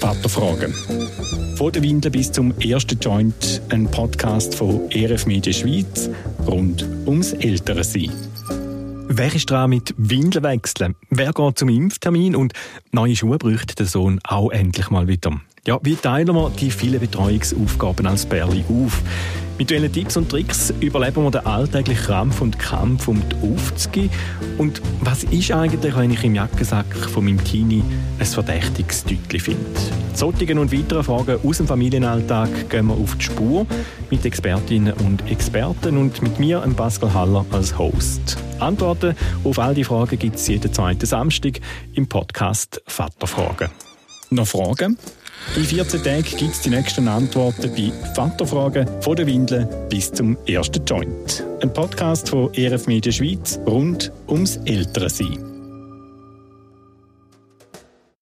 Vaterfragen. Von der Windel bis zum ersten Joint, ein Podcast von ERF Media Schweiz rund ums ältere Sein. Wer ist dran mit Windeln wechseln? Wer geht zum Impftermin? Und neue Schuhe bräuchte der Sohn auch endlich mal wieder. Ja, wie teilen wir die vielen Betreuungsaufgaben als Bärli auf? Mit welchen Tipps und Tricks überleben wir den alltäglichen Krampf und Kampf um die Aufzüge? Und was ist eigentlich, wenn ich im Jackensack von meinem Teenie ein verdächtiges Tütchen finde? Solchen und weiteren Fragen aus dem Familienalltag gehen wir auf die Spur mit Expertinnen und Experten und mit mir, Pascal Haller, als Host. Antworten auf all die Fragen gibt es jeden zweiten Samstag im Podcast Vaterfragen. Noch Fragen? In 14 Tagen gibt es die nächsten Antworten bei Vaterfragen von der Windel bis zum ersten Joint. Ein Podcast von ERF Media Schweiz rund ums ältere Sein.